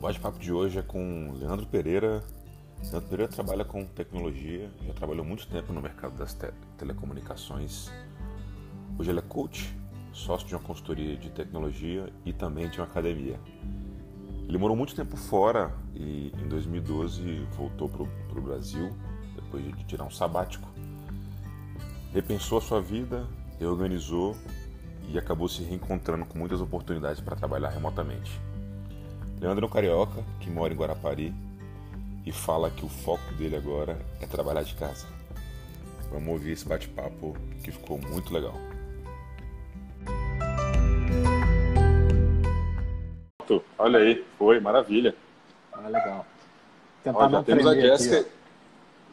bate-papo de hoje é com Leandro Pereira. Leandro Pereira trabalha com tecnologia, já trabalhou muito tempo no mercado das te telecomunicações. Hoje ele é coach, sócio de uma consultoria de tecnologia e também de uma academia. Ele morou muito tempo fora e em 2012 voltou para o Brasil, depois de tirar um sabático. Repensou a sua vida, reorganizou e acabou se reencontrando com muitas oportunidades para trabalhar remotamente. Leandro é um carioca que mora em Guarapari e fala que o foco dele agora é trabalhar de casa. Vamos ouvir esse bate-papo que ficou muito legal. Olha aí, foi maravilha. Ah, legal. Ó, já temos a Jessica.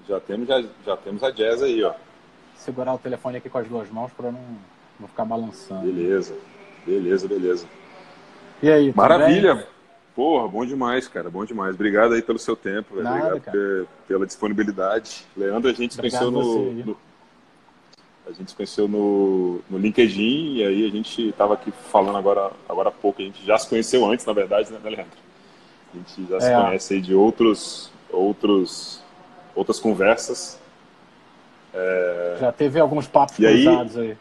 já temos já, já temos a Jazz aí, ó. Segurar o telefone aqui com as duas mãos para não, não ficar balançando. Beleza, beleza, beleza. E aí, Maravilha. Bem? Porra, bom demais, cara, bom demais. Obrigado aí pelo seu tempo, Nada, obrigado cara. pela disponibilidade. Leandro, a gente se conheceu no, no, a gente se conheceu no, no LinkedIn e aí a gente estava aqui falando agora, agora há pouco. A gente já se conheceu antes, na verdade, né, Leandro? A gente já é. se conhece aí de outros, outros, outras conversas. É... Já teve alguns papos cruzados aí, aí.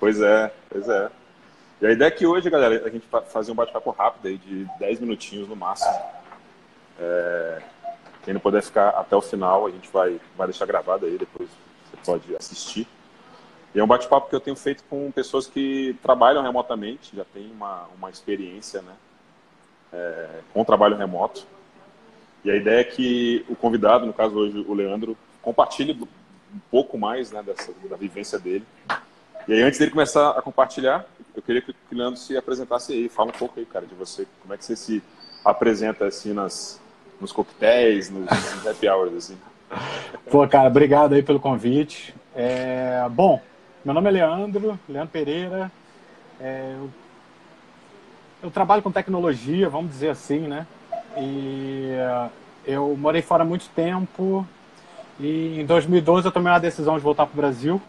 Pois é, pois é. E a ideia é que hoje, galera, a gente fazer um bate-papo rápido aí de 10 minutinhos no máximo. É, quem não puder ficar até o final, a gente vai, vai deixar gravado aí, depois você pode assistir. E é um bate-papo que eu tenho feito com pessoas que trabalham remotamente, já tem uma, uma experiência né, é, com trabalho remoto. E a ideia é que o convidado, no caso hoje o Leandro, compartilhe um pouco mais né, dessa, da vivência dele. E aí, antes dele começar a compartilhar, eu queria que o Leandro se apresentasse aí. Fala um pouco aí, cara, de você. Como é que você se apresenta assim nas, nos coquetéis, nos, nos happy hours, assim? Pô, cara, obrigado aí pelo convite. É, bom, meu nome é Leandro, Leandro Pereira. É, eu, eu, trabalho com tecnologia, vamos dizer assim, né? E uh, eu morei fora há muito tempo. E em 2012 eu tomei a decisão de voltar para o Brasil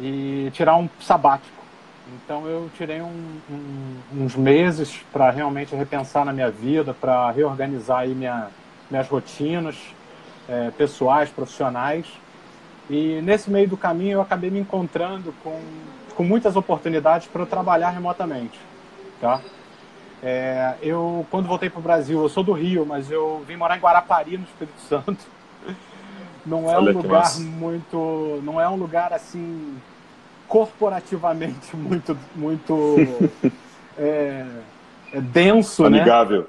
e tirar um sabático. Então eu tirei um, um, uns meses para realmente repensar na minha vida, para reorganizar aí minha, minhas rotinas é, pessoais, profissionais. E nesse meio do caminho eu acabei me encontrando com, com muitas oportunidades para eu trabalhar remotamente. Tá? É, eu, quando voltei para o Brasil, eu sou do Rio, mas eu vim morar em Guarapari, no Espírito Santo. Não é Olha um lugar muito. Não é um lugar assim corporativamente muito, muito é, é denso, né? Amigável. né?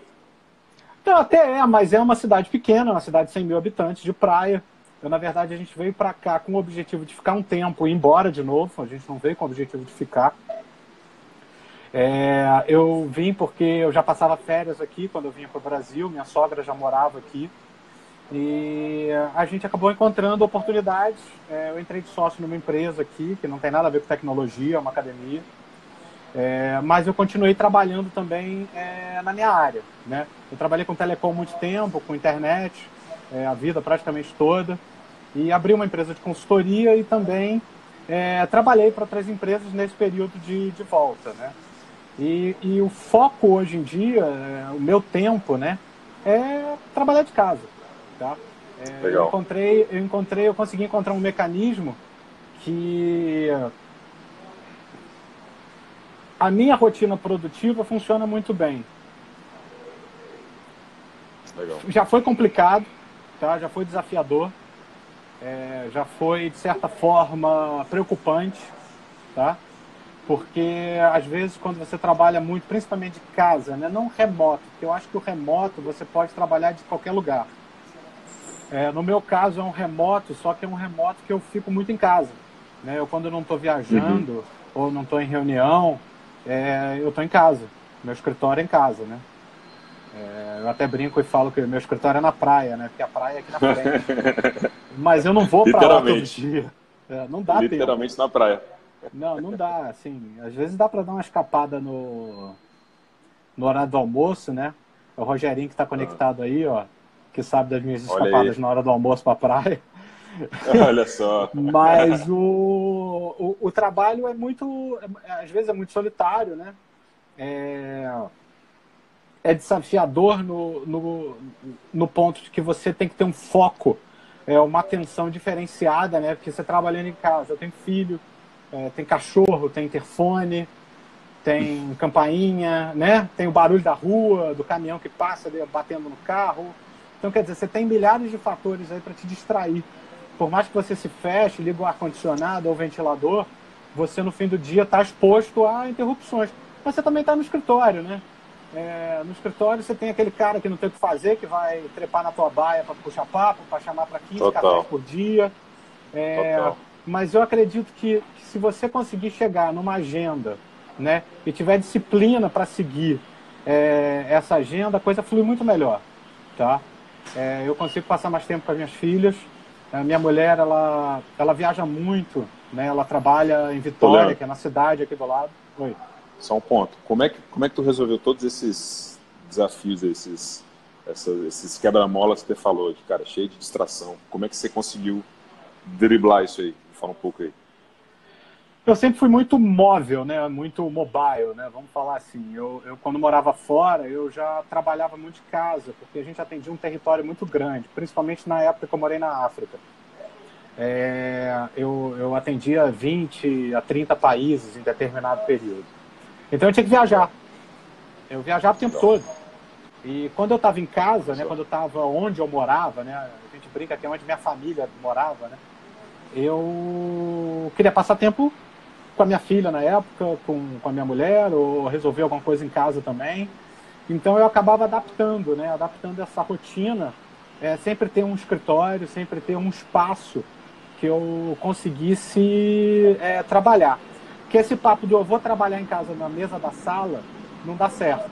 Então, até é, mas é uma cidade pequena, uma cidade de 100 mil habitantes, de praia. Eu, na verdade, a gente veio para cá com o objetivo de ficar um tempo e ir embora de novo. A gente não veio com o objetivo de ficar. É, eu vim porque eu já passava férias aqui quando eu vinha para o Brasil. Minha sogra já morava aqui. E a gente acabou encontrando oportunidades. É, eu entrei de sócio numa empresa aqui, que não tem nada a ver com tecnologia, é uma academia. É, mas eu continuei trabalhando também é, na minha área. Né? Eu trabalhei com telecom muito tempo, com internet, é, a vida praticamente toda. E abri uma empresa de consultoria e também é, trabalhei para outras empresas nesse período de, de volta. Né? E, e o foco hoje em dia, é, o meu tempo, né, é trabalhar de casa. Tá? É, eu encontrei, eu encontrei, eu consegui encontrar um mecanismo que a minha rotina produtiva funciona muito bem. Legal. Já foi complicado, tá? Já foi desafiador, é, já foi de certa forma preocupante, tá? Porque às vezes quando você trabalha muito, principalmente de casa, né? Não remoto, porque eu acho que o remoto você pode trabalhar de qualquer lugar. É, no meu caso é um remoto, só que é um remoto que eu fico muito em casa. Né? Eu quando não estou viajando uhum. ou não estou em reunião, é, eu estou em casa. Meu escritório é em casa, né? É, eu até brinco e falo que meu escritório é na praia, né? Porque a praia é aqui na frente. Mas eu não vou para lá todo dia. É, não dá Literalmente tempo. na praia. Não, não dá, assim. Às vezes dá para dar uma escapada no, no horário do almoço, né? O Rogerinho que está conectado aí, ó que sabe das minhas escapadas na hora do almoço para praia. Olha só. Mas o, o, o, trabalho é muito, às vezes é muito solitário, né? É, é desafiador no, no, no ponto de que você tem que ter um foco, é, uma atenção diferenciada, né? Porque você trabalhando em casa, eu tenho filho, é, tem cachorro, tem interfone, tem campainha, né? Tem o barulho da rua, do caminhão que passa batendo no carro. Então, quer dizer, você tem milhares de fatores aí para te distrair. Por mais que você se feche, liga o ar-condicionado ou o ventilador, você no fim do dia está exposto a interrupções. Mas você também está no escritório, né? É, no escritório você tem aquele cara que não tem o que fazer, que vai trepar na tua baia para puxar papo, para chamar para 15 Total. cafés por dia. É, mas eu acredito que, que, se você conseguir chegar numa agenda né, e tiver disciplina para seguir é, essa agenda, a coisa flui muito melhor. Tá? É, eu consigo passar mais tempo com as minhas filhas. A minha mulher, ela, ela viaja muito, né? ela trabalha em Vitória, que é na cidade aqui do lado. Oi. Só um ponto. Como é que, como é que tu resolveu todos esses desafios, esses, essas, esses quebra-molas que você falou, de cara, cheio de distração? Como é que você conseguiu driblar isso aí? Fala um pouco aí. Eu sempre fui muito móvel, né? Muito mobile, né? Vamos falar assim. Eu, eu quando morava fora, eu já trabalhava muito de casa, porque a gente atendia um território muito grande, principalmente na época que eu morei na África. É, eu, eu atendia 20 a 30 países em determinado período. Então eu tinha que viajar. Eu viajava o tempo todo. E quando eu estava em casa, né, quando eu estava onde eu morava, né, a gente brinca que é onde minha família morava, né, eu queria passar tempo com a minha filha na época, com, com a minha mulher, ou resolver alguma coisa em casa também. Então eu acabava adaptando, né, adaptando essa rotina, é, sempre ter um escritório, sempre ter um espaço que eu conseguisse é, trabalhar. Que esse papo de eu vou trabalhar em casa na mesa da sala não dá certo,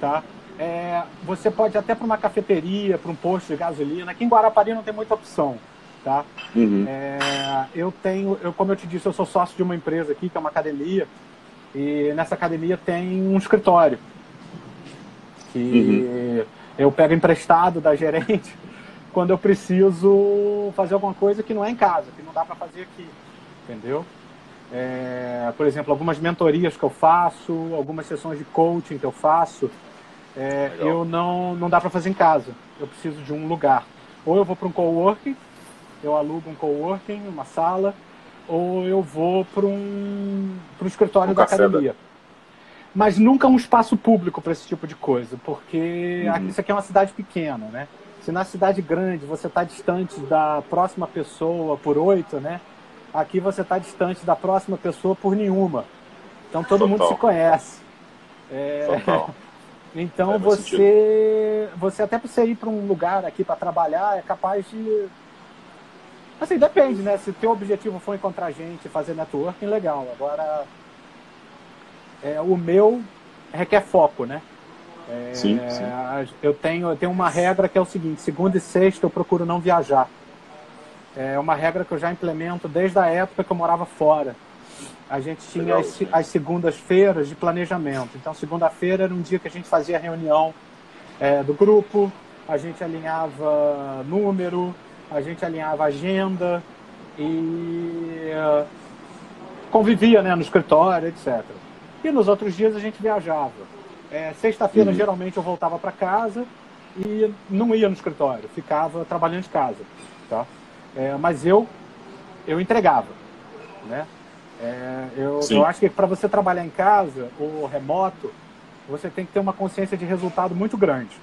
tá? É, você pode até para uma cafeteria, para um posto de gasolina. Aqui em Guarapari não tem muita opção, tá? Uhum. É, eu tenho, eu como eu te disse, eu sou sócio de uma empresa aqui que é uma academia e nessa academia tem um escritório que uhum. eu pego emprestado da gerente quando eu preciso fazer alguma coisa que não é em casa, que não dá para fazer aqui, entendeu? É, por exemplo, algumas mentorias que eu faço, algumas sessões de coaching que eu faço, é, eu não, não dá para fazer em casa. Eu preciso de um lugar. Ou eu vou para um coworking, eu alugo um coworking, uma sala, ou eu vou para um, um escritório um da academia. Mas nunca um espaço público para esse tipo de coisa, porque uhum. isso aqui é uma cidade pequena, né? Se na cidade grande você está distante da próxima pessoa por oito, né? Aqui você está distante da próxima pessoa por nenhuma. Então todo Total. mundo se conhece. É... então é, você, você até para você ir para um lugar aqui para trabalhar é capaz de Assim, depende, né? Se o teu objetivo for encontrar gente e fazer networking, legal. Agora, é, o meu requer foco, né? É, sim, sim. Eu, tenho, eu tenho uma regra que é o seguinte: segunda e sexta eu procuro não viajar. É uma regra que eu já implemento desde a época que eu morava fora. A gente tinha as, as segundas-feiras de planejamento. Então, segunda-feira era um dia que a gente fazia reunião é, do grupo, a gente alinhava número, a gente alinhava agenda e uh, convivia né, no escritório, etc. E nos outros dias a gente viajava. É, Sexta-feira, uhum. geralmente, eu voltava para casa e não ia no escritório, ficava trabalhando de casa. Tá? É, mas eu, eu entregava. Né? É, eu, eu acho que para você trabalhar em casa ou remoto, você tem que ter uma consciência de resultado muito grande.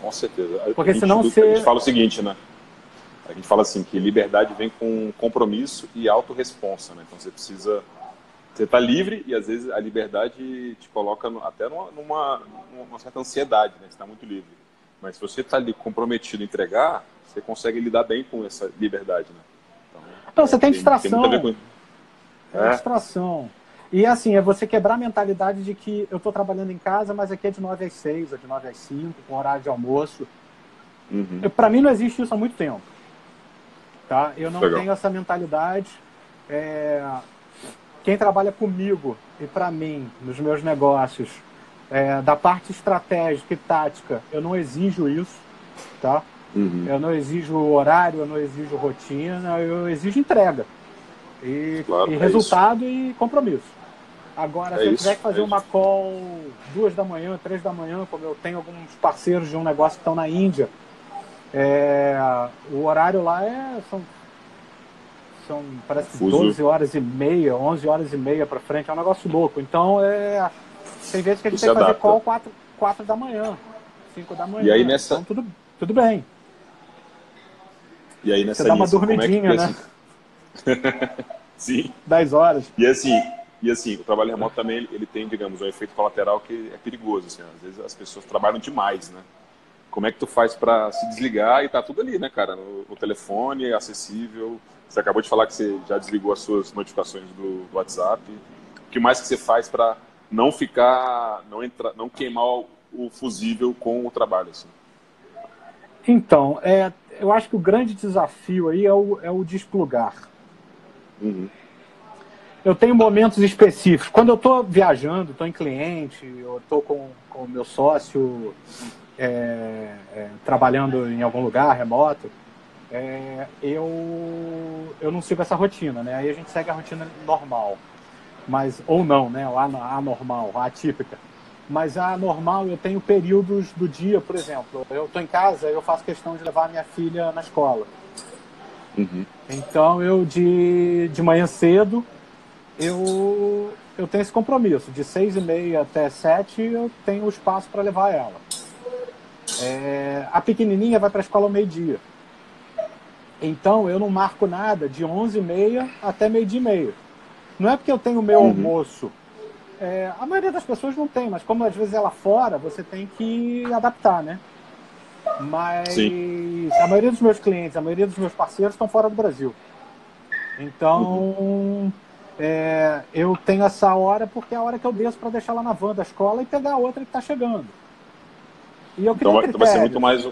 Com certeza. Porque senão você. A gente fala o seguinte, né? A gente fala assim que liberdade vem com compromisso e autorresponsa, né? Então você precisa você está livre e às vezes a liberdade te coloca até numa, numa, numa certa ansiedade, né? Você está muito livre. Mas se você está ali comprometido em entregar, você consegue lidar bem com essa liberdade, né? Então, então você tem distração. Tem, com... é. distração. E assim, é você quebrar a mentalidade de que eu estou trabalhando em casa, mas aqui é de 9 às 6, ou de 9 às 5, com horário de almoço. Uhum. Para mim não existe isso há muito tempo. Tá? Eu não Legal. tenho essa mentalidade. É quem trabalha comigo e para mim, nos meus negócios, é, da parte estratégica e tática, eu não exijo isso, tá? Uhum. Eu não exijo horário, eu não exijo rotina, eu exijo entrega. E, claro, e é resultado isso. e compromisso. Agora, É se eu isso, tiver que fazer é uma call duas da manhã, três da manhã, como eu tenho alguns parceiros de um negócio que estão na Índia, é, o horário lá é são, são parece Fuso. 12 horas e meia, 11 horas e meia para frente, é um negócio louco. Então, é, tem vezes que a gente tem que fazer call 4, quatro da manhã, 5 da manhã. E aí nessa- Então, tudo, tudo bem. E aí nessa Você dá uma como é dormidinha, pensa- né? Sim. 10 horas. E assim, e assim, o trabalho remoto também ele, ele tem, digamos, um efeito colateral que é perigoso. Assim, às vezes as pessoas trabalham demais, né? Como é que tu faz para se desligar e tá tudo ali, né, cara? No, no telefone, acessível. Você acabou de falar que você já desligou as suas notificações do, do WhatsApp. O que mais que você faz para não ficar, não entrar, não queimar o, o fusível com o trabalho, assim? Então, é, eu acho que o grande desafio aí é o, é o desplugar. Uhum. Eu tenho momentos específicos. Quando eu estou viajando, estou em cliente, eu estou com com o meu sócio é, é, trabalhando em algum lugar remoto, é, eu, eu não sigo essa rotina, né? Aí a gente segue a rotina normal. Mas, ou não, né? A anormal, a atípica. Mas a normal, eu tenho períodos do dia, por exemplo. Eu estou em casa, eu faço questão de levar a minha filha na escola. Uhum. Então eu de, de manhã cedo eu, eu tenho esse compromisso. De seis e meia até sete eu tenho o espaço para levar ela. É, a pequenininha vai para a escola ao meio-dia. Então eu não marco nada de onze e meia até meio-dia e meia. Não é porque eu tenho o meu Uhum. almoço. É, a maioria das pessoas não tem, mas como às vezes ela fora, você tem que adaptar, né? Mas a maioria dos meus clientes, a maioria dos meus parceiros estão fora do Brasil. Então, é, eu tenho essa hora porque é a hora que eu desço para deixar ela na van da escola e pegar a outra que está chegando. Então vai, então vai ser muito mais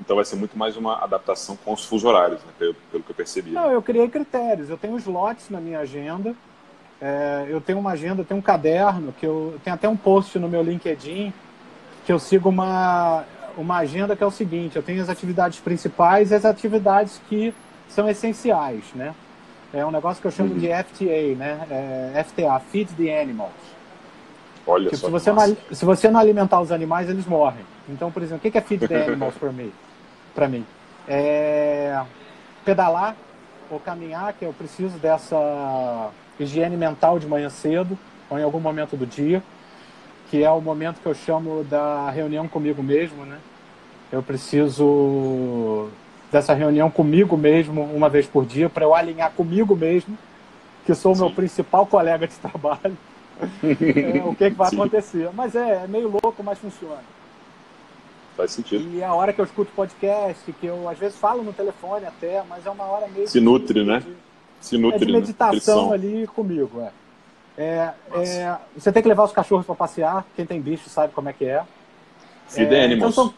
então vai ser muito mais uma adaptação com os fuso horários, né? pelo, pelo que eu percebi. Não, eu criei critérios. Eu tenho slots na minha agenda. É, eu tenho uma agenda, eu tenho um caderno, que eu tenho até um post no meu LinkedIn, que eu sigo uma, uma agenda que é o seguinte, eu tenho as atividades principais e as atividades que são essenciais, né? É um negócio que eu chamo Uhum. de FTA, né? É, FTA, Feed the Animals. Olha Tipo, só se, você não, se você não alimentar os animais, eles morrem. Então, por exemplo, o que é feed the animals para mim? Para mim, é pedalar ou caminhar, que eu preciso dessa higiene mental de manhã cedo ou em algum momento do dia, que é o momento que eu chamo da reunião comigo mesmo, né? Eu preciso dessa reunião comigo mesmo uma vez por dia para eu alinhar comigo mesmo, que sou o meu principal colega de trabalho é, o que, que vai Sim. acontecer. Mas é, é meio louco, mas funciona. Faz sentido. E é a hora que eu escuto podcast, que eu às vezes falo no telefone até, mas é uma hora meio. Se nutre, né? de- Se É nutre, de né? meditação Nutrição. ali comigo, é. É, é, você tem que levar os cachorros para passear, quem tem bicho sabe como é que é. Feed the É, animals. então são-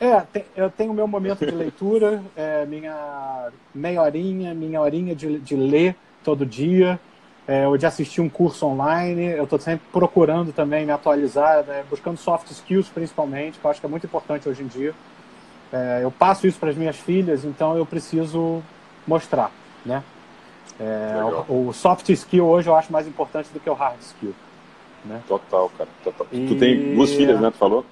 é, tem- eu tenho o meu momento de leitura, é, minha meia horinha, minha horinha de, de ler todo dia, é, ou de assistir um curso online. Eu estou sempre procurando também me atualizar, né, buscando soft skills principalmente, que eu acho que é muito importante hoje em dia. É, eu passo isso para as minhas filhas, então eu preciso mostrar, né? É, o, o soft skill hoje eu acho mais importante do que o hard skill. Total, cara. Total. E- Tu tem duas filhas, né? Tu falou?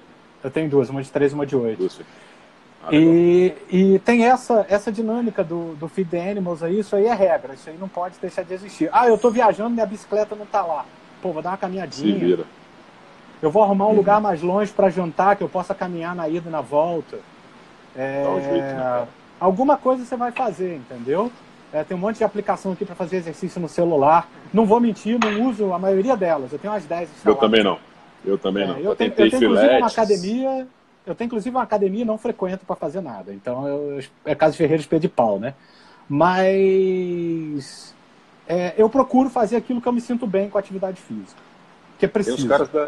Eu tenho duas, uma de três e uma de oito. Duas filhas. Ah. E, e tem essa, essa dinâmica do, do Feed the Animals aí, isso aí é regra, isso aí não pode deixar de existir. Ah, eu tô viajando, minha bicicleta não tá lá. Pô, vou dar uma Se caminhadinha. vira. Eu vou arrumar um Uhum. lugar mais longe para jantar, que eu possa caminhar na ida e na volta. É, Dá um jeito, né, alguma coisa você vai fazer, entendeu? É, tem um monte de aplicação aqui para fazer exercício no celular. Não vou mentir, não uso a maioria delas. Eu tenho umas 10 Eu instaladas. também não. Eu também É, não. eu, Eu tenho, eu tenho inclusive uma academia. Eu tenho inclusive uma academia e não frequento para fazer nada. Então eu, é caso Ferreira espelho de pau, né? Mas é, eu procuro fazer aquilo que eu me sinto bem com a atividade física. Que é Tem preciso. os caras da.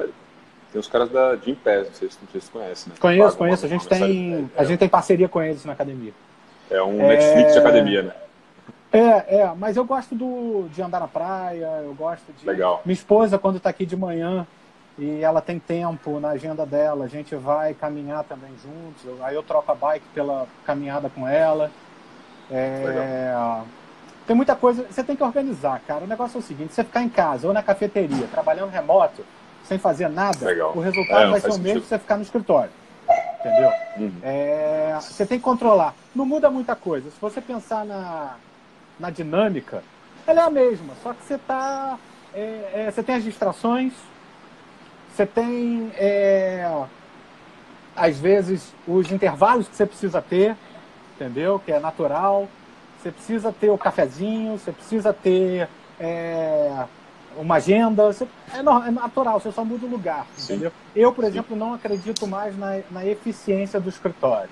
Tem os caras da Gym Pass, não sei se, não sei se você conhece, né? Conheço, conheço. A gente tem, a gente tem parceria com eles na academia. É um É- Netflix de academia, né? É, é, mas eu gosto do, de andar na praia, eu gosto de. Legal. Minha esposa, quando está aqui de manhã e ela tem tempo na agenda dela, a gente vai caminhar também juntos. eu- Aí eu troco a bike pela caminhada com ela. É, tem muita coisa. Você tem que organizar, cara. O negócio é o seguinte: você ficar em casa ou na cafeteria, trabalhando remoto, sem fazer nada, Legal. o resultado É, vai ser o mesmo que você ficar no escritório. Entendeu? Uhum. É, você tem que controlar. Não muda muita coisa. Se você pensar na, na dinâmica, ela é a mesma, só que você tá. é, é, você tem as distrações, você tem é, às vezes os intervalos que você precisa ter, entendeu? Que é natural. Você precisa ter o cafezinho, você precisa ter é, uma agenda. você- é, é natural, você só muda o lugar, Sim. entendeu? Eu, por Sim. exemplo, não acredito mais na, na eficiência do escritório,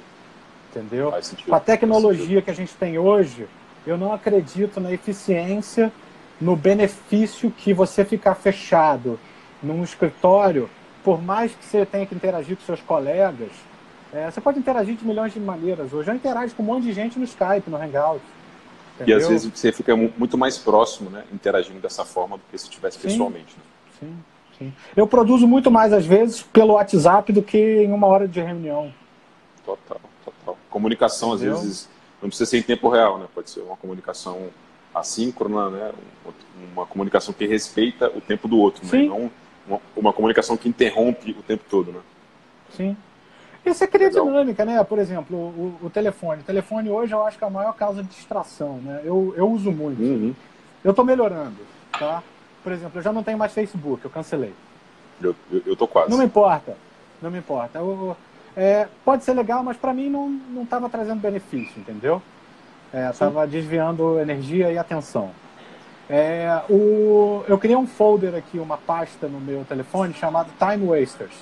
entendeu? Com a tecnologia que a gente tem hoje, eu não acredito na eficiência, no benefício que você ficar fechado num escritório, por mais que você tenha que interagir com seus colegas, é, você pode interagir de milhões de maneiras. Hoje eu interajo com um monte de gente no Skype, no Hangout. E entendeu? às vezes você fica mu- muito mais próximo, né? Interagindo dessa forma do que se estivesse Sim. pessoalmente. Né? Sim, sim. Eu produzo muito mais, às vezes, pelo WhatsApp do que em uma hora de reunião. Total, total. Comunicação, Entendeu? às vezes, não precisa ser em tempo real, né? Pode ser uma comunicação assíncrona, né? Um- Uma comunicação que respeita o tempo do outro, né? Sim. E não uma, uma comunicação que interrompe o tempo todo, né? Sim. E você cria dinâmica, né? Por exemplo, o, o telefone. O telefone hoje eu acho que é a maior causa de distração, né? Eu, eu uso muito. Uhum. Eu estou melhorando, tá? Por exemplo, eu já não tenho mais Facebook, eu cancelei. Eu, eu, eu tô quase. Não me importa, não me importa. Eu- é, pode ser legal, mas para mim não não estava trazendo benefício, entendeu? Estava desviando energia e atenção. É, o, eu criei um folder aqui, uma pasta no meu telefone chamado Time Wasters,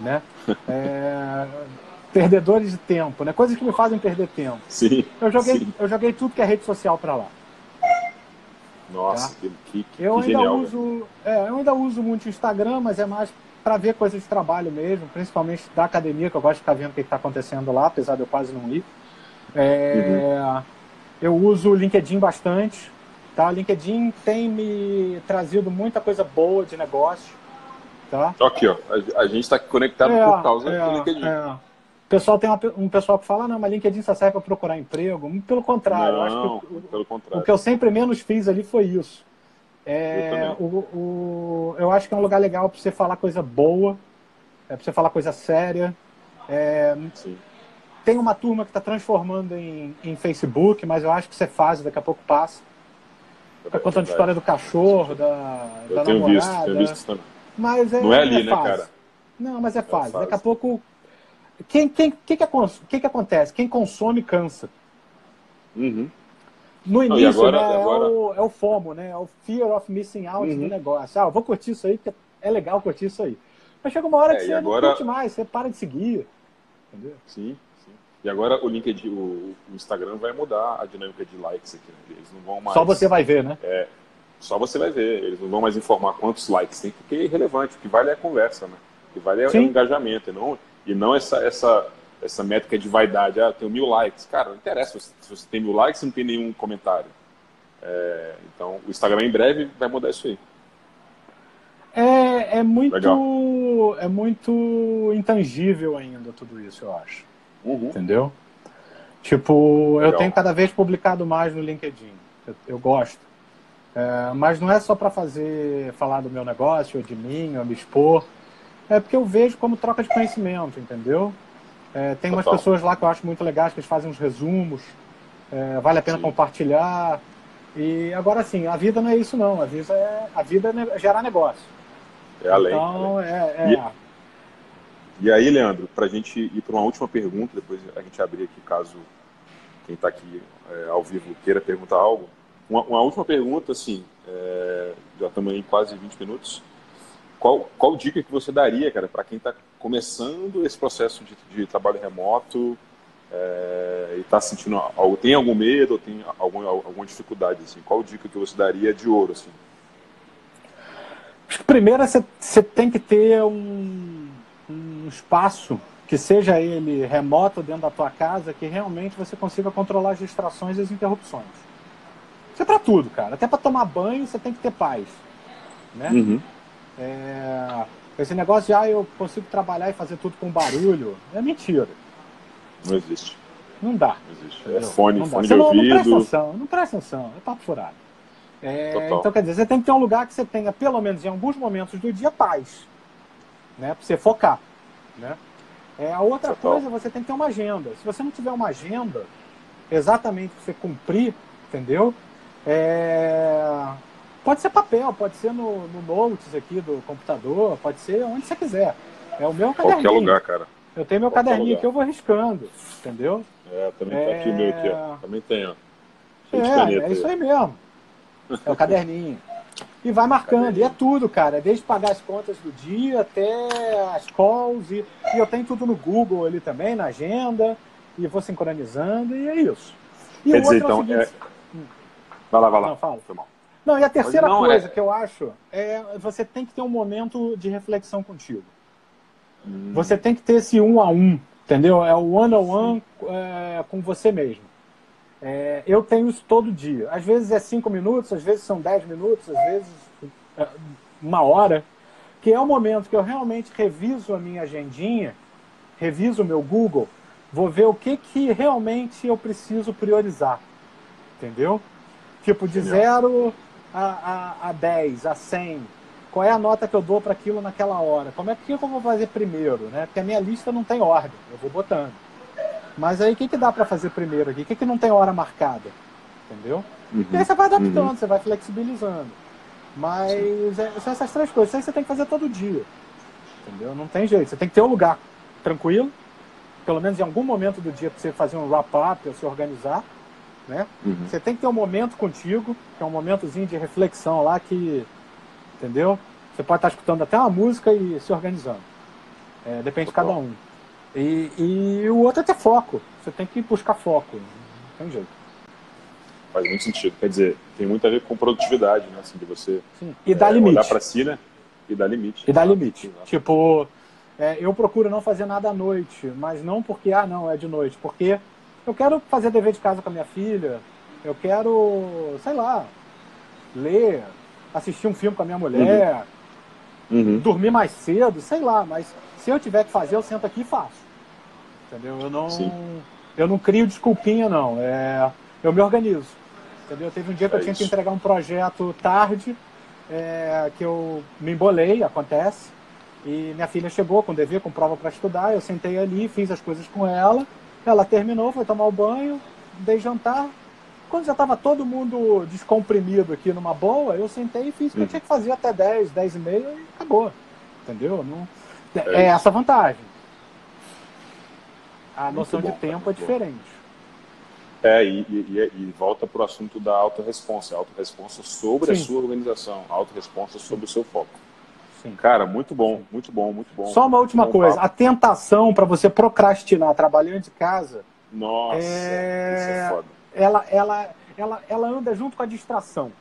né? É, perdedores de tempo, né? Coisas que me fazem perder tempo. Sim. Eu joguei, Sim. eu joguei tudo que é rede social para lá. Nossa, que, que, que Eu ainda genial. uso, é, eu ainda uso muito o Instagram, mas é mais para ver coisas de trabalho mesmo, principalmente da academia, que eu gosto de ficar vendo o que está acontecendo lá, apesar de eu quase não ir. É, Uhum. Eu uso o LinkedIn bastante. Tá? O LinkedIn tem me trazido muita coisa boa de negócio. Tá? Aqui, ó. A, a gente está conectado É, por causa é, do LinkedIn. é. O pessoal tem uma um pessoal que fala, não, mas LinkedIn só serve para procurar emprego. Pelo contrário, eu acho Não, que o- pelo o contrário. que eu sempre menos fiz ali foi isso. É, Eu o, o- eu acho que é um lugar legal para você falar coisa boa, é, para você falar coisa séria. É, tem uma turma que está transformando em, em Facebook, mas eu acho que é fase, daqui a pouco passa. Fica contando a história do cachorro, da, Eu da tenho namorada. visto, tenho visto isso também. Mas é, Não é ali, né, fase. cara? Não, mas é fase. fase. Daqui a pouco. Quem, quem, quem que, acon- que, acontece? Quem consome cansa. Uhum. No Não, início, agora- né, agora- É, o, é o FOMO, né? É o Fear of Missing Out Uhum. do negócio. Ah, eu vou curtir isso aí, porque é legal curtir isso aí. Mas chega uma hora É, que você agora- não curte mais, você para de seguir. Entendeu? Sim. E agora o LinkedIn, o, o Instagram vai mudar a dinâmica de likes aqui, né? Eles não vão mais. Só você vai ver, né? Só você vai ver. Eles não vão mais informar quantos likes tem, porque é irrelevante. O que vale é a conversa, né? O que vale é, é o engajamento, e não, e não essa, essa, essa métrica de vaidade. Ah, eu tenho mil likes. Cara, não interessa se você, se você tem mil likes e não tem nenhum comentário. É, então, o Instagram em breve vai mudar isso aí. É, é muito. Legal. É muito intangível ainda tudo isso, eu acho. Uhum. Entendeu? Tipo, eu Legal. tenho cada vez publicado mais no LinkedIn. Eu, eu gosto. É, mas não é só para fazer falar do meu negócio, ou de mim, ou me expor. É porque eu vejo como troca de conhecimento, entendeu? É, tem umas Total. pessoas lá que eu acho muito legais, que eles fazem uns resumos. É, vale a pena Sim. compartilhar. E agora sim, a vida não é isso não. A vida é, a vida é gerar negócio. É além. além. então, é, é, E- E aí, Leandro, para a gente ir para uma última pergunta, depois a gente abrir aqui, caso quem está aqui é, ao vivo queira perguntar algo. Uma, uma última pergunta, assim, é, já estamos em quase 20 minutos. Qual, qual dica que você daria, cara, para quem está começando esse processo de, de trabalho remoto é, e está sentindo algo, tem algum medo ou tem algum, alguma dificuldade, assim? Qual dica que você daria de ouro, assim? Primeiro você- você tem que ter um, um espaço que seja ele remoto dentro da tua casa, que realmente você consiga controlar as distrações e as interrupções. Isso é para tudo, cara. Até para tomar banho você tem que ter paz. Né? Uhum. É, esse negócio de ah, eu consigo trabalhar e fazer tudo com barulho é mentira. Não existe. Não dá. É fone, não fone de não, ouvido. Não presta atenção, não presta atenção, é papo furado. É, então, quer dizer, você tem que ter um lugar que você tenha, pelo menos em alguns momentos do dia, paz. Né? Para você focar. Né? É, a outra Total. coisa, você tem que ter uma agenda. Se você não tiver uma agenda, exatamente para você cumprir, entendeu? É... Pode ser papel, pode ser no, no notes aqui do computador, pode ser onde você quiser. É o meu caderninho. Qualquer lugar, cara. Eu tenho meu Qualquer caderninho lugar. que eu vou riscando, entendeu? É, também tá aqui o meu aqui, ó. Também tem, ó. É, é isso aí mesmo. É o caderninho. E vai marcando, e é tudo, cara. Desde pagar as contas do dia até as calls. E, e eu tenho tudo no Google ali também, na agenda. E vou sincronizando, e é isso. E Quer dizer, então, é o seguinte... é... Vai lá, vai lá. Não, fala. Não, e a terceira não, coisa é... que eu acho é você tem que ter um momento de reflexão contigo. Hum. Você tem que ter esse um a um, entendeu? É o one on one é, com você mesmo. É, eu tenho isso todo dia. Às vezes é cinco minutos, às vezes são dez minutos, às vezes é uma hora, que é o momento que eu realmente reviso a minha agendinha, reviso o meu Google, vou ver o que, que realmente eu preciso priorizar. Entendeu? Tipo, de zero a, a, a 10, a 100, qual é a nota que eu dou para aquilo naquela hora? Como é que eu vou fazer primeiro, né? Porque a minha lista não tem ordem, eu vou botando. Mas aí o que, que dá para fazer primeiro aqui? O que, que não tem hora marcada? Entendeu? Uhum. E aí você vai adaptando, uhum. você vai flexibilizando. Mas é, são essas três coisas. Isso aí você tem que fazer todo dia. Entendeu? Não tem jeito. Você tem que ter um lugar tranquilo, pelo menos em algum momento do dia para você fazer um wrap-up ou se organizar. Né? Uhum. Você tem que ter um momento contigo, que é um momentozinho de reflexão lá que. Entendeu? Você pode estar escutando até uma música e se organizando. É, depende de cada um. E, e o outro é ter foco. Você tem que buscar foco. Não tem jeito. Faz muito sentido. Quer dizer, tem muito a ver com produtividade, né? Assim, de você Sim. E dá é, limite. olhar para si, né? E dar limite. E dá limite. Exato. Tipo, é, eu procuro não fazer nada à noite, mas não porque, ah, não, é de noite. Porque eu quero fazer dever de casa com a minha filha, eu quero, sei lá, ler, assistir um filme com a minha mulher, uhum. Uhum. dormir mais cedo, sei lá, mas se eu tiver que fazer, eu sento aqui e faço. Entendeu? Eu não, eu não crio desculpinha, não. É, eu me organizo. Entendeu? Teve um dia que é eu tinha isso. que entregar um projeto tarde, é, que eu me embolei, acontece. E minha filha chegou com dever, com prova para estudar. Eu sentei ali, fiz as coisas com ela. Ela terminou, foi tomar o banho, dei jantar. Quando já estava todo mundo descomprimido aqui numa boa, eu sentei e fiz o que eu uhum. tinha que fazer até 10, 10 e meia e acabou. Entendeu? Não, é, é essa a vantagem. A noção bom, de tempo é diferente. É, e, e, e volta para o assunto da autorresponsa. Autorresponsa sobre Sim. a sua organização, autorresponsa sobre o seu foco. Sim. Cara, muito bom, muito bom, muito bom. Só uma última bom coisa: papo. a tentação para você procrastinar trabalhando de casa. Nossa, é... isso é foda. Ela, ela, ela, ela anda junto com a distração.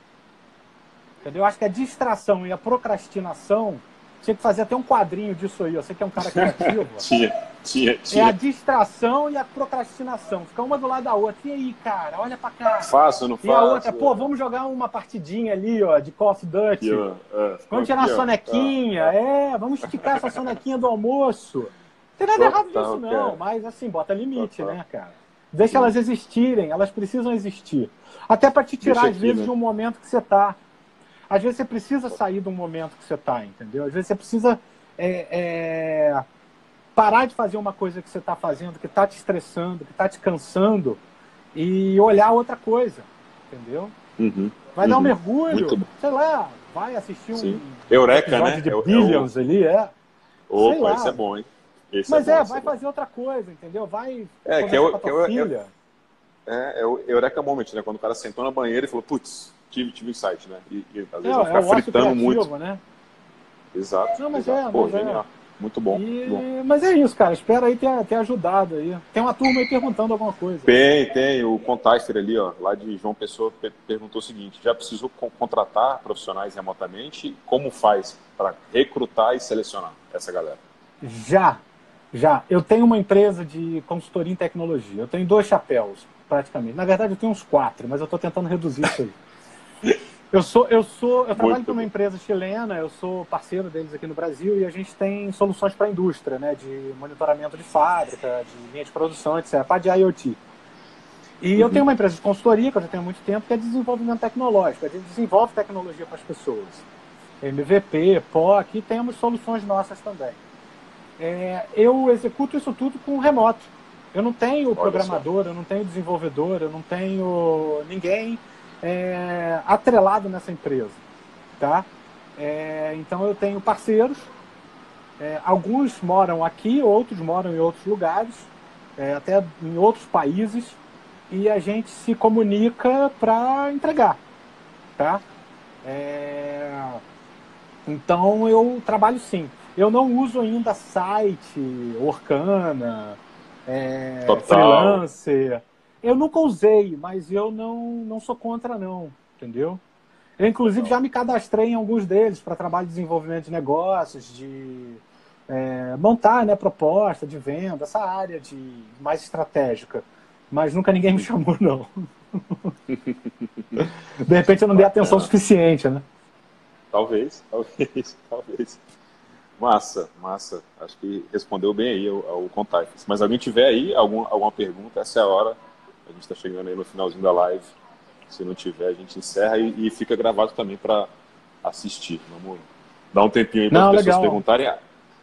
Entendeu? Eu acho que a distração e a procrastinação tinha que fazer até um quadrinho disso aí. Você que é um cara criativo. tinha, tinha, tinha. É a distração e a procrastinação. Fica uma do lado da outra. E aí, cara, olha pra cá. Faço, não faço. E a outra, pô, vamos jogar uma partidinha ali, ó, de Call of Duty. É, vamos tirar aqui, a sonequinha. É, vamos esticar essa sonequinha do almoço. Não tem nada errado disso, não. Mas, assim, bota limite, Total. né, cara? Deixa Sim. elas existirem. Elas precisam existir. Até para te tirar, Deixa às aqui, vezes, né? de um momento que você tá às vezes você precisa sair do momento que você está, entendeu? Às vezes você precisa é, é, parar de fazer uma coisa que você está fazendo, que está te estressando, que está te cansando, e olhar outra coisa, entendeu? Uhum, vai uhum. dar um mergulho, sei lá, vai assistir Sim. um Eureka, né? de é, Billions é o... ali, é. Opa, esse é bom, hein? Esse Mas é, bom, é vai fazer bom. outra coisa, entendeu? Vai é, que é o, que é, filha. É, é o Eureka Moment, né? Quando o cara sentou na banheira e falou, putz, tive, tive insight, né? E, e às vezes é, vai ficar é fritando muito. Né? Exato. Não, mas exato. é, Pô, mas é. genial. É. Muito bom, e... bom, Mas é isso, cara. Espero aí ter, ter ajudado aí. Tem uma turma aí perguntando alguma coisa. Tem, tem. O Contaister ali, ó, lá de João Pessoa, perguntou o seguinte: já precisou contratar profissionais remotamente? Como faz para recrutar e selecionar essa galera? Já, já. Eu tenho uma empresa de consultoria em tecnologia. Eu tenho dois chapéus, praticamente. Na verdade, eu tenho uns quatro, mas eu estou tentando reduzir isso aí. Eu sou, eu sou, eu trabalho com uma empresa chilena, eu sou parceiro deles aqui no Brasil e a gente tem soluções para a indústria, né, de monitoramento de fábrica, de linha de produção, etc, para de IoT. E uhum. eu tenho uma empresa de consultoria, que eu já tenho há muito tempo, que é desenvolvimento tecnológico. A gente desenvolve tecnologia para as pessoas. MVP, POC, e temos soluções nossas também. É, eu executo isso tudo com remoto. Eu não tenho Olha programador, só. eu não tenho desenvolvedor, eu não tenho ninguém é, atrelado nessa empresa. Tá? É, então eu tenho parceiros, é, alguns moram aqui, outros moram em outros lugares, é, até em outros países, e a gente se comunica para entregar. Tá? É, então eu trabalho sim. Eu não uso ainda site, Orkana, é, freelancer. Eu nunca usei, mas eu não, não sou contra não, entendeu? Eu, inclusive, já me cadastrei em alguns deles para trabalho de desenvolvimento de negócios, de é, montar né, proposta de venda, essa área de mais estratégica. Mas nunca ninguém me chamou, não. De repente eu não dei atenção suficiente, né? Talvez, talvez, talvez. Massa, massa. Acho que respondeu bem aí o, o Contact. Mas alguém tiver aí algum, alguma pergunta, essa é a hora. A gente está chegando aí no finalzinho da live. Se não tiver, a gente encerra e, e fica gravado também para assistir. Vamos dar um tempinho aí para as pessoas legal. perguntarem.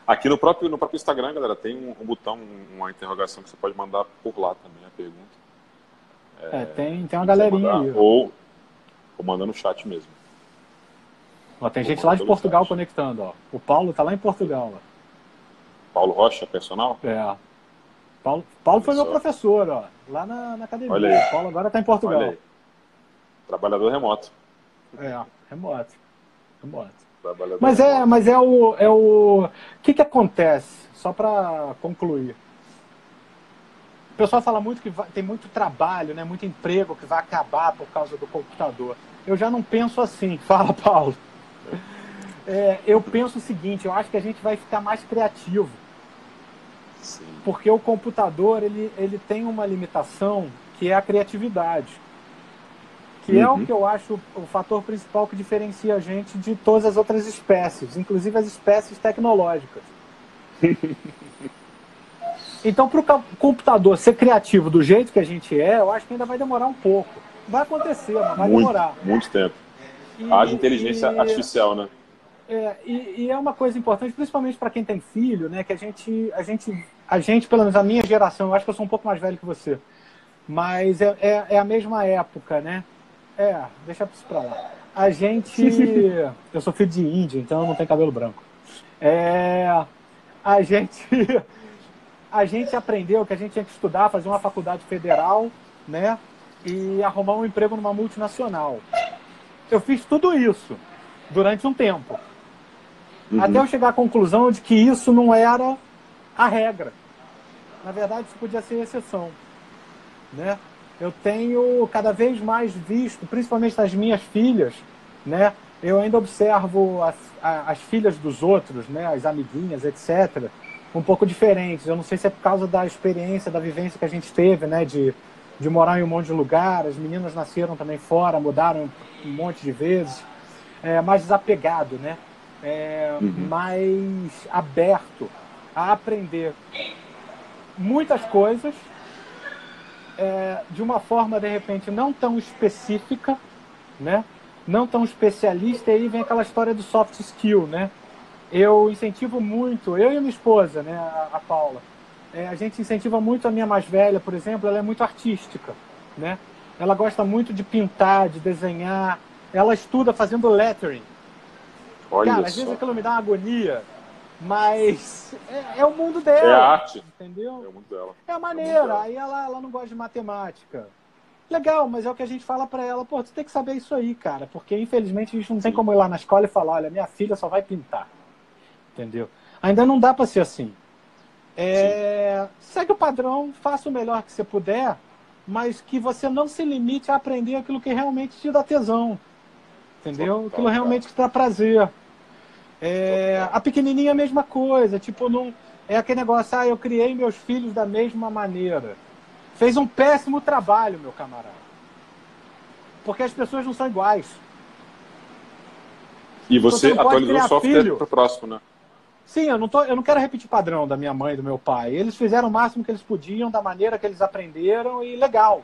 Aqui no próprio, no próprio Instagram, galera, tem um, um, botão, uma interrogação que você pode mandar por lá também a pergunta. É, é tem, tem uma galerinha mandar, aí. Ou, ou mandando no chat mesmo. Ó, tem ou gente lá de Portugal chat. conectando. Ó. O Paulo tá lá em Portugal. Ó. Paulo Rocha, personal? É. Paulo, Paulo foi meu professor, ó, lá na, na academia. Olha aí. Paulo agora está em Portugal. Olha aí. Trabalhador remoto. É, remoto. Remoto. Trabalhador mas é, remoto. é, mas é o, é o, o que que acontece? Só para concluir. O pessoal fala muito que vai, tem muito trabalho, né, muito emprego que vai acabar por causa do computador. Eu já não penso assim. Fala, Paulo. É, eu penso o seguinte, eu acho que a gente vai ficar mais criativo. Sim. Porque o computador ele, ele tem uma limitação que é a criatividade que uhum. é o uhum. que eu acho o fator principal que diferencia a gente de todas as outras espécies, inclusive as espécies tecnológicas. então, para o computador ser criativo do jeito que a gente é, eu acho que ainda vai demorar um pouco. Vai acontecer, mas vai muito, demorar. Muito tempo. E, Haja inteligência e, artificial, né? É, e, e, é uma coisa importante, principalmente para quem tem filho, né? Que a gente, a gente, a gente, pelo menos a minha geração, eu acho que eu sou um pouco mais velho que você, mas é, é, é a mesma época, né? É, deixa isso pra lá. A gente. eu sou filho de índio, então eu não tenho cabelo branco. É, a gente. A gente aprendeu que a gente tinha que estudar, fazer uma faculdade federal, né? E arrumar um emprego numa multinacional. Eu fiz tudo isso durante um tempo. Uhum. Até eu chegar à conclusão de que isso não era a regra. Na verdade, isso podia ser exceção. Né? eu tenho cada vez mais visto, principalmente nas minhas filhas, né? Eu ainda observo as, as filhas dos outros, né? As amiguinhas, etc. Um pouco diferentes. Eu não sei se é por causa da experiência, da vivência que a gente teve, né? De, de morar em um monte de lugar. As meninas nasceram também fora, mudaram um monte de vezes. É, mais desapegado, né? É, uhum. Mais aberto a aprender muitas coisas é, de uma forma, de repente, não tão específica, né? não tão especialista, e aí vem aquela história do soft skill, né? Eu incentivo muito, eu e minha esposa, né, a, a Paula, é, a gente incentiva muito a minha mais velha, por exemplo, ela é muito artística, né? Ela gosta muito de pintar, de desenhar, ela estuda fazendo lettering. Olha Cara, só. às vezes aquilo me dá uma agonia, mas é, é, o mundo dela. É a arte. Entendeu? É o mundo dela. É a maneira. É aí ela, ela não gosta de matemática. Legal, mas é o que a gente fala para ela, pô, tu tem que saber isso aí, cara, porque infelizmente a gente não tem como ir lá na escola e falar, olha, minha filha só vai pintar. Entendeu? Ainda não dá para ser assim. É... Segue o padrão, faça o melhor que você puder, mas que você não se limite a aprender aquilo que realmente te dá tesão. Entendeu? Aquilo realmente te dá prazer. É, a pequenininha é a mesma coisa, tipo, não, é aquele negócio, ah, eu criei meus filhos da mesma maneira. Fez um péssimo trabalho, meu camarada. Porque as pessoas não são iguais. E você, então, você atualizou o software para o próximo, né? Sim, eu não, tô, eu não quero repetir padrão da minha mãe e do meu pai. Eles fizeram o máximo que eles podiam, da maneira que eles aprenderam e legal.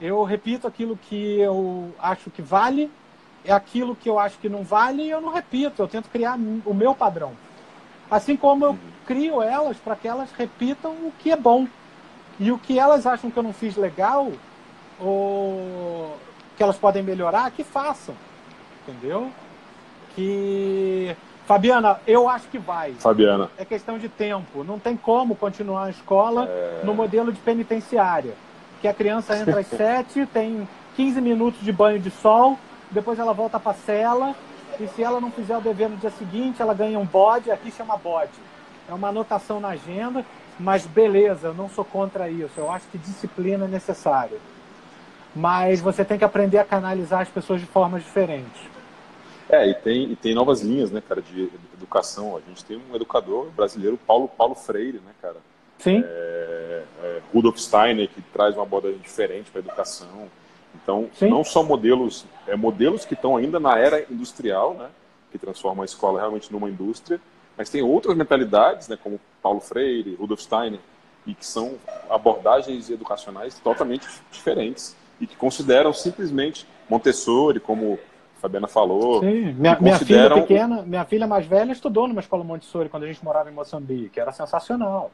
Eu repito aquilo que eu acho que vale, é aquilo que eu acho que não vale e eu não repito. Eu tento criar o meu padrão. Assim como eu crio elas para que elas repitam o que é bom. E o que elas acham que eu não fiz legal, ou que elas podem melhorar, que façam. Entendeu? Que. Fabiana, eu acho que vai. Fabiana. É questão de tempo. Não tem como continuar a escola é... no modelo de penitenciária. Que a criança entra às sete, tem 15 minutos de banho de sol, depois ela volta para a cela, e se ela não fizer o dever no dia seguinte, ela ganha um bode, aqui chama bode. É uma anotação na agenda, mas beleza, eu não sou contra isso. Eu acho que disciplina é necessária. Mas você tem que aprender a canalizar as pessoas de formas diferentes. É, e tem, e tem novas linhas, né, cara, de educação. A gente tem um educador brasileiro, Paulo, Paulo Freire, né, cara? Sim. É, é, Rudolf Steiner, que traz uma abordagem diferente para a educação. Então, Sim. não só modelos, é, modelos que estão ainda na era industrial, né, que transformam a escola realmente numa indústria, mas tem outras mentalidades, né, como Paulo Freire, Rudolf Steiner, e que são abordagens educacionais totalmente diferentes e que consideram simplesmente Montessori, como a Fabiana falou. Sim, minha, minha filha pequena, minha filha mais velha estudou numa escola Montessori quando a gente morava em Moçambique, era sensacional.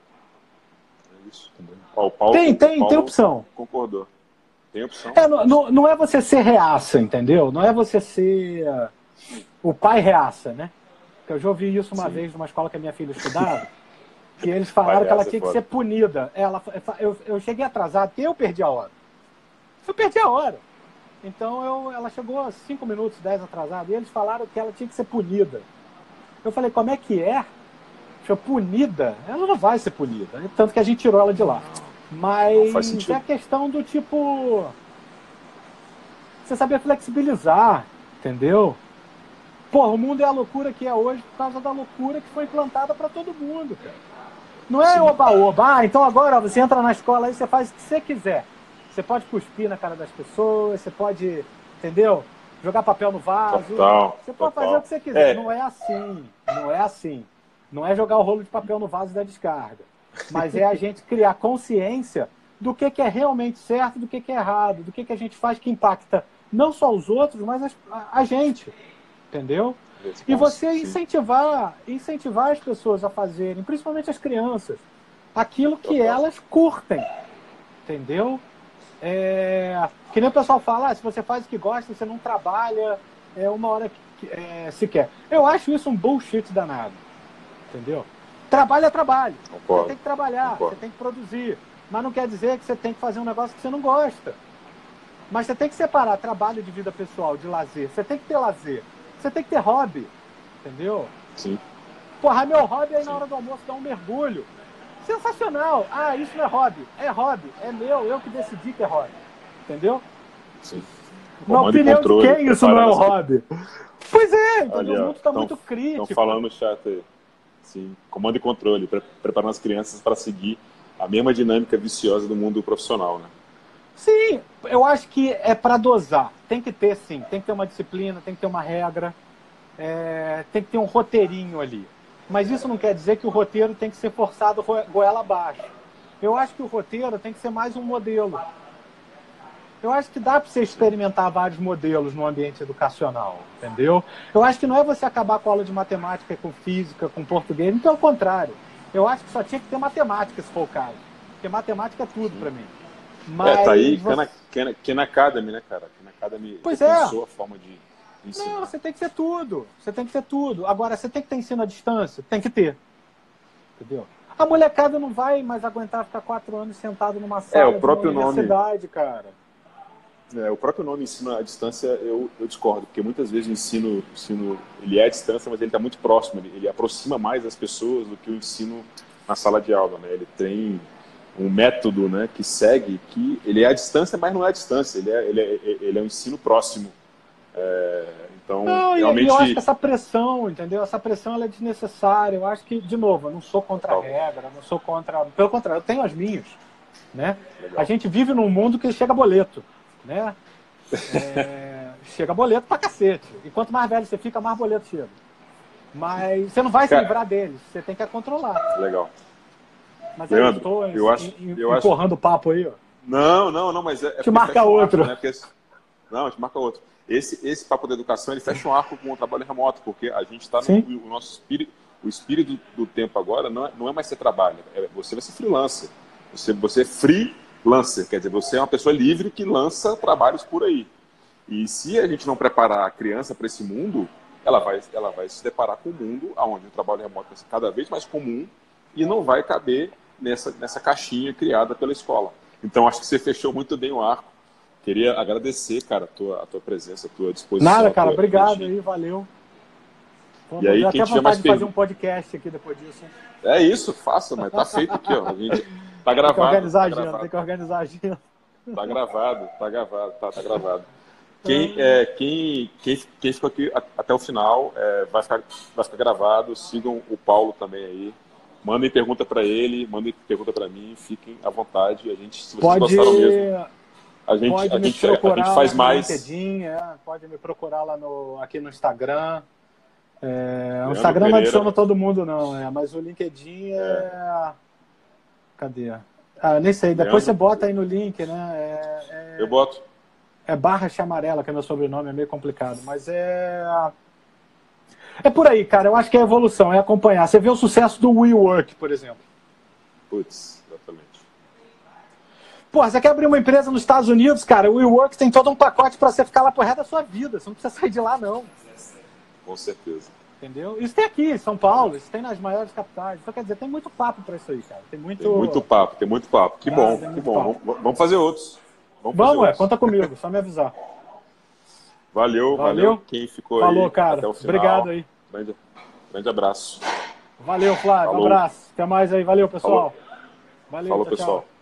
É isso, Ó, Paulo, tem, tem, Paulo tem opção. Concordou. Tem opção. É, não, não é você ser reaça, entendeu? Não é você ser uh, o pai reaça, né? Eu já ouvi isso uma Sim. vez numa escola que a minha filha estudava, que eles falaram que ela tinha que ser punida. Ela, eu, eu cheguei atrasado, porque eu perdi a hora. Eu perdi a hora. Então eu, ela chegou cinco minutos, dez atrasado, e eles falaram que ela tinha que ser punida. Eu falei, como é que é? Punida? Ela não vai ser punida. Tanto que a gente tirou ela de lá. Mas é a questão do tipo. Você saber flexibilizar, entendeu? Porra, o mundo é a loucura que é hoje por causa da loucura que foi implantada para todo mundo. Não é oba-oba. Ah, então agora você entra na escola e você faz o que você quiser. Você pode cuspir na cara das pessoas, você pode, entendeu? Jogar papel no vaso. Total, você pode total. fazer o que você quiser. É. Não é assim. Não é assim. Não é jogar o rolo de papel no vaso da descarga. Mas é a gente criar consciência do que, que é realmente certo, do que, que é errado, do que, que a gente faz que impacta não só os outros, mas a, a gente entendeu? E você incentivar, incentivar as pessoas a fazerem, principalmente as crianças, aquilo que elas curtem, entendeu? É, que nem o pessoal fala, ah, se você faz o que gosta, você não trabalha é, uma hora que, é, sequer. Eu acho isso um bullshit danado, entendeu? Trabalho é trabalho. Concordo. Você tem que trabalhar, Concordo. você tem que produzir. Mas não quer dizer que você tem que fazer um negócio que você não gosta. Mas você tem que separar trabalho de vida pessoal, de lazer. Você tem que ter lazer. Você tem que ter hobby, entendeu? Sim. Porra, meu hobby é aí na hora do almoço dar um mergulho. Sensacional. Ah, isso não é hobby. É hobby. É meu. Eu que decidi que é hobby. Entendeu? Sim. Na opinião de quem isso não é um hobby? Pois é, entendeu? o mundo está muito crítico. Estão falando no chat aí. Sim, comando e controle, pre preparando as crianças para seguir a mesma dinâmica viciosa do mundo profissional, né? Sim, eu acho que é para dosar. Tem que ter, sim. Tem que ter uma disciplina, tem que ter uma regra, é, tem que ter um roteirinho ali. Mas isso não quer dizer que o roteiro tem que ser forçado goela abaixo. Eu acho que o roteiro tem que ser mais um modelo. Eu acho que dá para você experimentar vários modelos no ambiente educacional, entendeu? Eu acho que não é você acabar com a aula de matemática, com física, com português, não pelo contrário. Eu acho que só tinha que ter matemática, se for o caso. Porque matemática é tudo para mim. Mas é, tá aí você... Khan, Khan Academy, né, cara? Khan Academy pois é. a forma de ensinar. Não, você tem que ter tudo. Você tem que ter tudo. Agora, você tem que ter ensino à distância? Tem que ter. Entendeu? A molecada não vai mais aguentar ficar quatro anos sentado numa sala é, o próprio de universidade, nome, cara. É, o próprio nome ensino à distância eu, eu discordo, porque muitas vezes o ensino, o ensino ele é à distância, mas ele está muito próximo, ele, ele aproxima mais as pessoas do que o ensino na sala de aula, né? Ele tem um método né, que segue, que ele é à distância, mas não é à distância, ele é, ele é, ele é um ensino próximo. É, então, não, realmente... eu acho que essa pressão, entendeu? Essa pressão ela é desnecessária. Eu acho que, de novo, eu não sou contra a regra, não sou contra. Pelo contrário, eu tenho as minhas. Né? A gente vive num mundo que chega boleto. Né? É, chega boleto pra cacete. E quanto mais velho você fica, mais boleto chega. Mas você não vai se livrar deles, você tem que controlar. Legal. Mas Leandro, eu estou eu acho, eu empurrando acho... o papo aí, ó. Não, não, não, mas é. é te marca outro. Um arco, né? porque, não, te marca outro. Esse, esse papo da educação ele fecha um arco com o trabalho remoto, porque a gente está no o nosso espírito, o espírito do tempo agora não é, não é mais ser trabalho, é, você vai ser freelancer. Você, você é freelancer, quer dizer, você é uma pessoa livre que lança trabalhos por aí. E se a gente não preparar a criança para esse mundo, ela vai, ela vai se deparar com um mundo onde o trabalho remoto vai ser cada vez mais comum e não vai caber nessa, nessa caixinha criada pela escola. Então, acho que você fechou muito bem o arco. Queria agradecer, cara, a tua, a tua presença, a tua disposição. Nada, cara, obrigado aí, valeu. e aí, quem tiver mais de fazer um podcast aqui depois disso. É isso, faça, mas tá feito aqui, ó. A gente tá gravado. Tem que organizar tá a agenda, tem que organizar a agenda. Tá gravado, tá gravado, tá, tá gravado. Quem, é, quem, quem, quem ficou aqui até o final é, vai, ficar, vai ficar gravado. Sigam o Paulo também aí. Mandem pergunta para ele, mandem pergunta para mim. Fiquem à vontade. A gente, se vocês pode, gostaram mesmo, a gente, pode a me gente, procurar a gente faz mais. LinkedIn, é, pode me procurar lá no, aqui no Instagram. É, o Instagram não adiciona todo mundo, não, é, mas o LinkedIn é. é... Cadê? Ah, nem sei. Depois Leandro... você bota aí no link, né? É, é... Eu boto. É Barra Chamarela, que é meu sobrenome, é meio complicado, mas é. É por aí, cara. Eu acho que é evolução, é acompanhar. Você vê o sucesso do WeWork, por exemplo. Putz, exatamente. Pô, você quer abrir uma empresa nos Estados Unidos, cara? O WeWork tem todo um pacote para você ficar lá por resto da sua vida. Você não precisa sair de lá, não. Com certeza. Entendeu? Isso tem aqui em São Paulo, isso tem nas maiores capitais. Então, quer dizer, tem muito papo para isso aí, cara. Tem muito... tem muito papo, tem muito papo. Que ah, bom, que bom. Papo. Vamos fazer outros. Vamos, Vamos é, conta comigo, só me avisar. Valeu, valeu, valeu. Quem ficou Falou, aí cara. até o final. Obrigado aí. Grande, grande abraço. Valeu, Flávio. Falou. Um abraço. Até mais aí. Valeu, pessoal. Falou. Valeu, Falou, pessoal. Tchau.